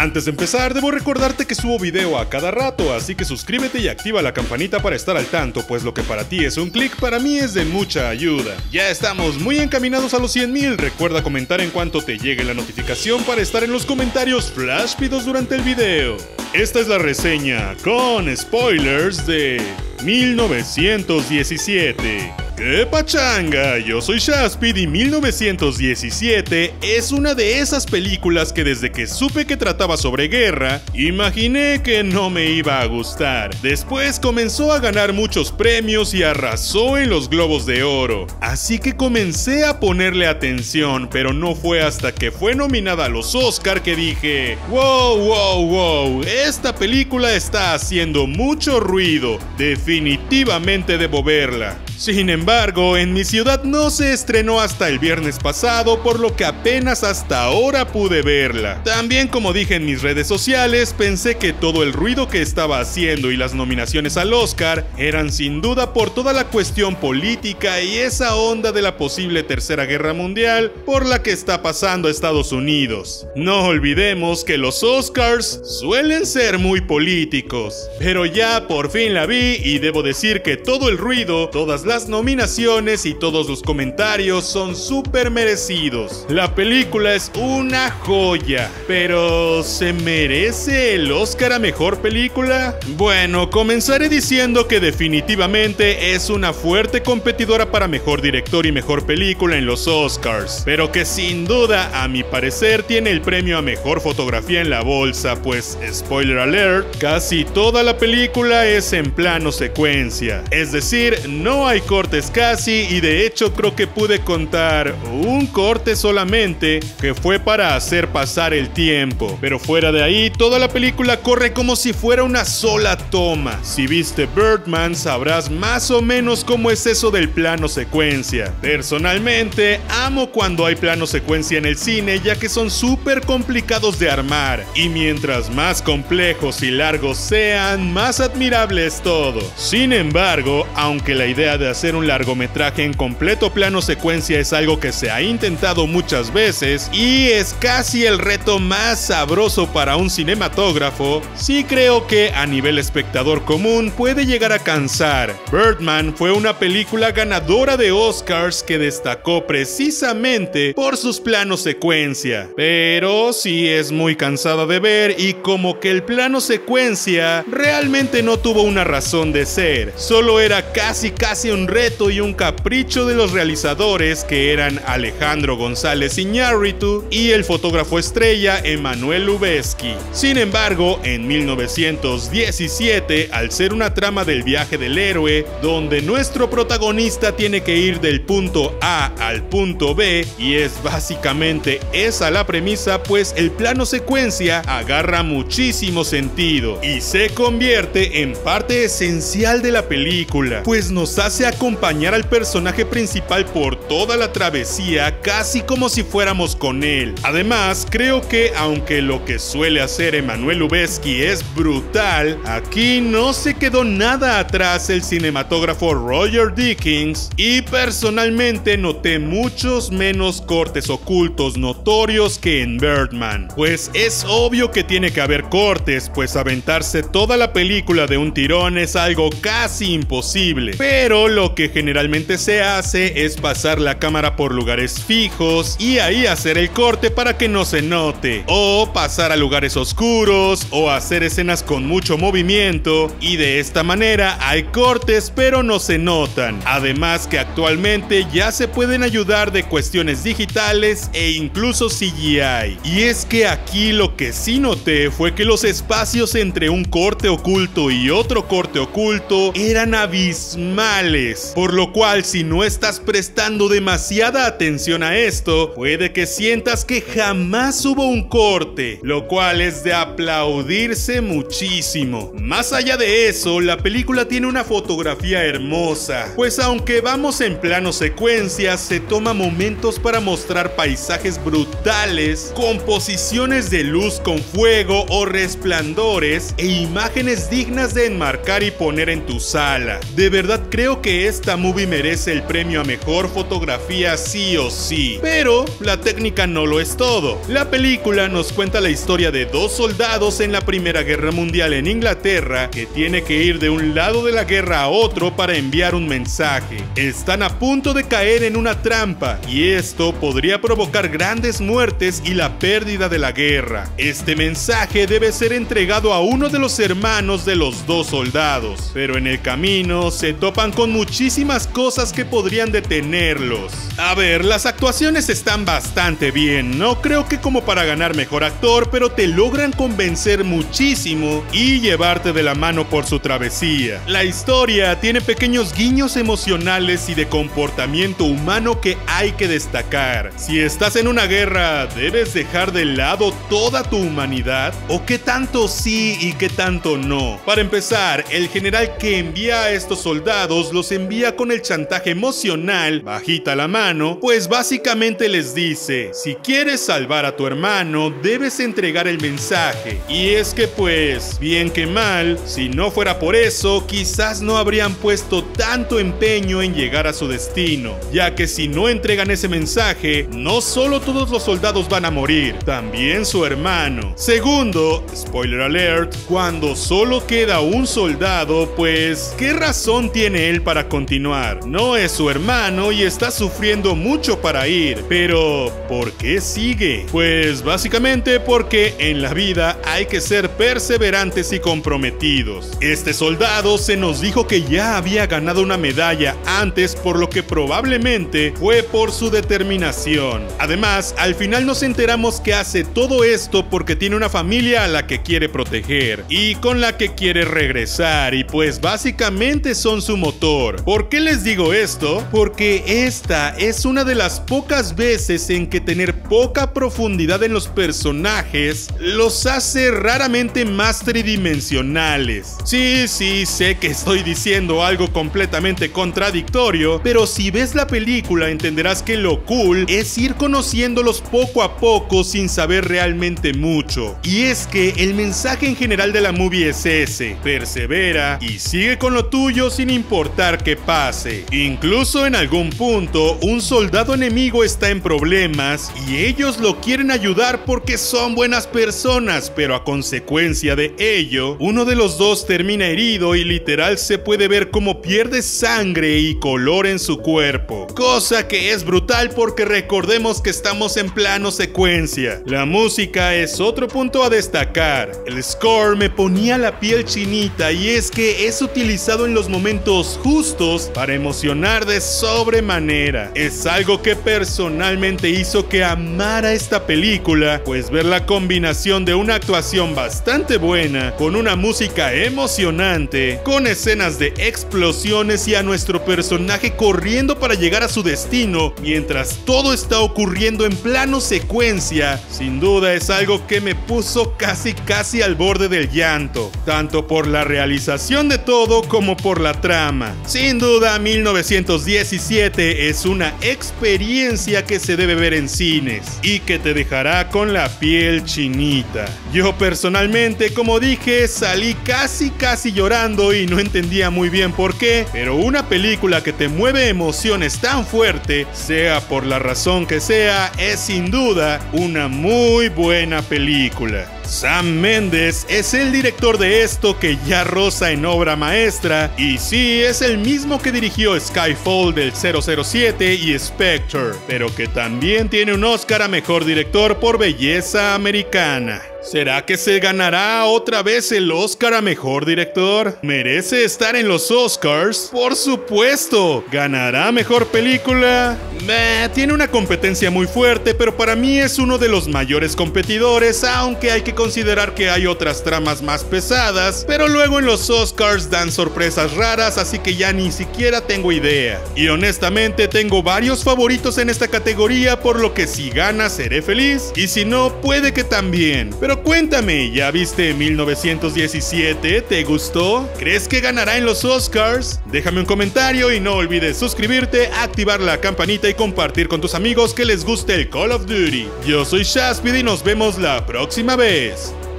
Antes de empezar, debo recordarte que subo video a cada rato, así que suscríbete y activa la campanita para estar al tanto, pues lo que para ti es un clic, para mí es de mucha ayuda. Ya estamos muy encaminados a los 100.000, recuerda comentar en cuanto te llegue la notificación para estar en los comentarios flashpidos durante el video. Esta es la reseña con spoilers de 1917. ¡Qué pachanga! Yo soy Shaspid y 1917 es una de esas películas que desde que supe que trataba sobre guerra, imaginé que no me iba a gustar. Después comenzó a ganar muchos premios y arrasó en los Globos de Oro. Así que comencé a ponerle atención, pero no fue hasta que fue nominada a los Oscar que dije, wow, wow, wow, esta película está haciendo mucho ruido, definitivamente debo verla. Sin embargo, en mi ciudad no se estrenó hasta el viernes pasado, por lo que apenas hasta ahora pude verla. También como dije en mis redes sociales, pensé que todo el ruido que estaba haciendo y las nominaciones al Oscar eran sin duda por toda la cuestión política y esa onda de la posible tercera guerra mundial por la que está pasando Estados Unidos. No olvidemos que los Oscars suelen ser muy políticos, pero ya por fin la vi y debo decir que todo el ruido, todas las nominaciones y todos los comentarios son súper merecidos. La película es una joya, pero ¿se merece el Oscar a Mejor Película? Bueno, comenzaré diciendo que definitivamente es una fuerte competidora para Mejor Director y Mejor Película en los Oscars, pero que sin duda, a mi parecer, tiene el premio a Mejor Fotografía en la bolsa, pues, spoiler alert, casi toda la película es en plano secuencia, es decir, no hay cortes casi y de hecho creo que pude contar un corte solamente que fue para hacer pasar el tiempo. Pero fuera de ahí, toda la película corre como si fuera una sola toma. Si viste Birdman sabrás más o menos cómo es eso del plano secuencia. Personalmente, amo cuando hay plano secuencia en el cine ya que son súper complicados de armar y mientras más complejos y largos sean, más admirable es todo. Sin embargo, aunque la idea de hacer un largometraje en completo plano secuencia es algo que se ha intentado muchas veces y es casi el reto más sabroso para un cinematógrafo, sí creo que a nivel espectador común puede llegar a cansar. Birdman fue una película ganadora de Oscars que destacó precisamente por sus planos secuencia, pero sí es muy cansada de ver y como que el plano secuencia realmente no tuvo una razón de ser, solo era casi casi un reto y un capricho de los realizadores que eran Alejandro González Iñárritu y el fotógrafo estrella Emanuel Lubezki. Sin embargo, en 1917, al ser una trama del viaje del héroe, donde nuestro protagonista tiene que ir del punto A al punto B, y es básicamente esa la premisa, pues el plano secuencia agarra muchísimo sentido y se convierte en parte esencial de la película, pues nos hace acompañar al personaje principal por toda la travesía casi como si fuéramos con él. Además, creo que aunque lo que suele hacer Emanuel Lubezki es brutal, aquí no se quedó nada atrás el cinematógrafo Roger Dickens y personalmente noté muchos menos cortes ocultos notorios que en Birdman. Pues es obvio que tiene que haber cortes, pues aventarse toda la película de un tirón es algo casi imposible. Pero lo que generalmente se hace es pasar la cámara por lugares fijos y ahí hacer el corte para que no se note. O pasar a lugares oscuros o hacer escenas con mucho movimiento y de esta manera hay cortes pero no se notan. Además que actualmente ya se pueden ayudar de cuestiones digitales e incluso CGI. Y es que aquí lo que sí noté fue que los espacios entre un corte oculto y otro corte oculto eran abismales. Por lo cual si no estás prestando demasiada atención a esto, puede que sientas que jamás hubo un corte, lo cual es de aplaudirse muchísimo. Más allá de eso, la película tiene una fotografía hermosa, pues aunque vamos en plano secuencia, se toma momentos para mostrar paisajes brutales, composiciones de luz con fuego o resplandores e imágenes dignas de enmarcar y poner en tu sala. De verdad creo que esta movie merece el premio a mejor fotografía sí o sí. Pero la técnica no lo es todo. La película nos cuenta la historia de dos soldados en la Primera Guerra Mundial en Inglaterra que tiene que ir de un lado de la guerra a otro para enviar un mensaje. Están a punto de caer en una trampa y esto podría provocar grandes muertes y la pérdida de la guerra. Este mensaje debe ser entregado a uno de los hermanos de los dos soldados, pero en el camino se con muchísimas cosas que podrían detenerlos. A ver, las actuaciones están bastante bien, no creo que como para ganar mejor actor, pero te logran convencer muchísimo y llevarte de la mano por su travesía. La historia tiene pequeños guiños emocionales y de comportamiento humano que hay que destacar. Si estás en una guerra, ¿debes dejar de lado toda tu humanidad? ¿O qué tanto sí y qué tanto no? Para empezar, el general que envía a estos soldados los envía con el chantaje emocional, bajita la mano, pues básicamente les dice, si quieres salvar a tu hermano, debes entregar el mensaje. Y es que pues, bien que mal, si no fuera por eso, quizás no habrían puesto tanto empeño en llegar a su destino, ya que si no entregan ese mensaje, no solo todos los soldados van a morir, también su hermano. Segundo, spoiler alert, cuando solo queda un soldado, pues, ¿qué razón tiene él para continuar? No es su hermano y está sufriendo mucho para ir, pero ¿por qué sigue? Pues básicamente porque en la vida hay que ser perseverantes y comprometidos. Este soldado se nos dijo que ya había ganado una medalla antes, por lo que probablemente fue por su determinación. Además, al final nos enteramos que hace todo esto porque tiene una familia a la que quiere proteger y con la que quiere regresar y pues básicamente son su motor. ¿Por qué les digo esto? Porque esta es una de las pocas veces en que tener poca profundidad en los personajes los hace raramente más tridimensionales. Sí, sí, sé que estoy diciendo algo completamente contradictorio, pero si ves la película entenderás que lo cool es ir conociéndolos poco a poco sin saber realmente mucho. Y es que el mensaje en general de la movie es ese, persevera y sigue con lo tuyo sin importar qué pase. Incluso en algún punto, un soldado enemigo está en problemas y ellos lo quieren ayudar porque son buenas personas, pero a consecuencia de ello, uno de los dos termina herido y literal se puede ver como pierde sangre y color en su cuerpo. Cosa que es brutal porque recordemos que estamos en plano secuencia. La música es otro punto a destacar. El score me ponía la piel chinita y es que es utilizado en los momentos justos para emocionar de sobremanera. Es algo que personalmente hizo que amara esta película, pues ver la combinación de una actuación bastante buena con una música emocionante, con escenas de explosiones y a nuestro personaje corriendo para llegar a su destino mientras todo está ocurriendo en plano secuencia, sin duda es algo que me puso casi casi al borde del llanto, tanto por la realización de todo como por la trama. Sin duda 1917 es una experiencia que se debe ver en cines y que te dejará con la piel chinita. Yo personalmente, como dije, salí casi casi llorando y no entendía muy bien por qué, pero una película que te mueve emociones tan fuerte, sea por la razón que sea, es sin duda una muy buena película. Sam Mendes es el director de esto que ya rosa en obra maestra y sí es el mismo que dirigió Skyfall del 007 y Spectre, pero que también tiene un Oscar a Mejor Director por Belleza Americana. ¿Será que se ganará otra vez el Oscar a Mejor Director? ¿Merece estar en los Oscars? Por supuesto. ¿Ganará Mejor Película? Meh, tiene una competencia muy fuerte, pero para mí es uno de los mayores competidores, aunque hay que considerar que hay otras tramas más pesadas, pero luego en los Oscars dan sorpresas raras, así que ya ni siquiera tengo idea. Y honestamente tengo varios favoritos en esta categoría, por lo que si gana seré feliz, y si no, puede que también. Pero cuéntame, ¿ya viste 1917? ¿Te gustó? ¿Crees que ganará en los Oscars? Déjame un comentario y no olvides suscribirte, activar la campanita y compartir con tus amigos que les guste el Call of Duty. Yo soy Shaspid y nos vemos la próxima vez.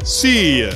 See ya.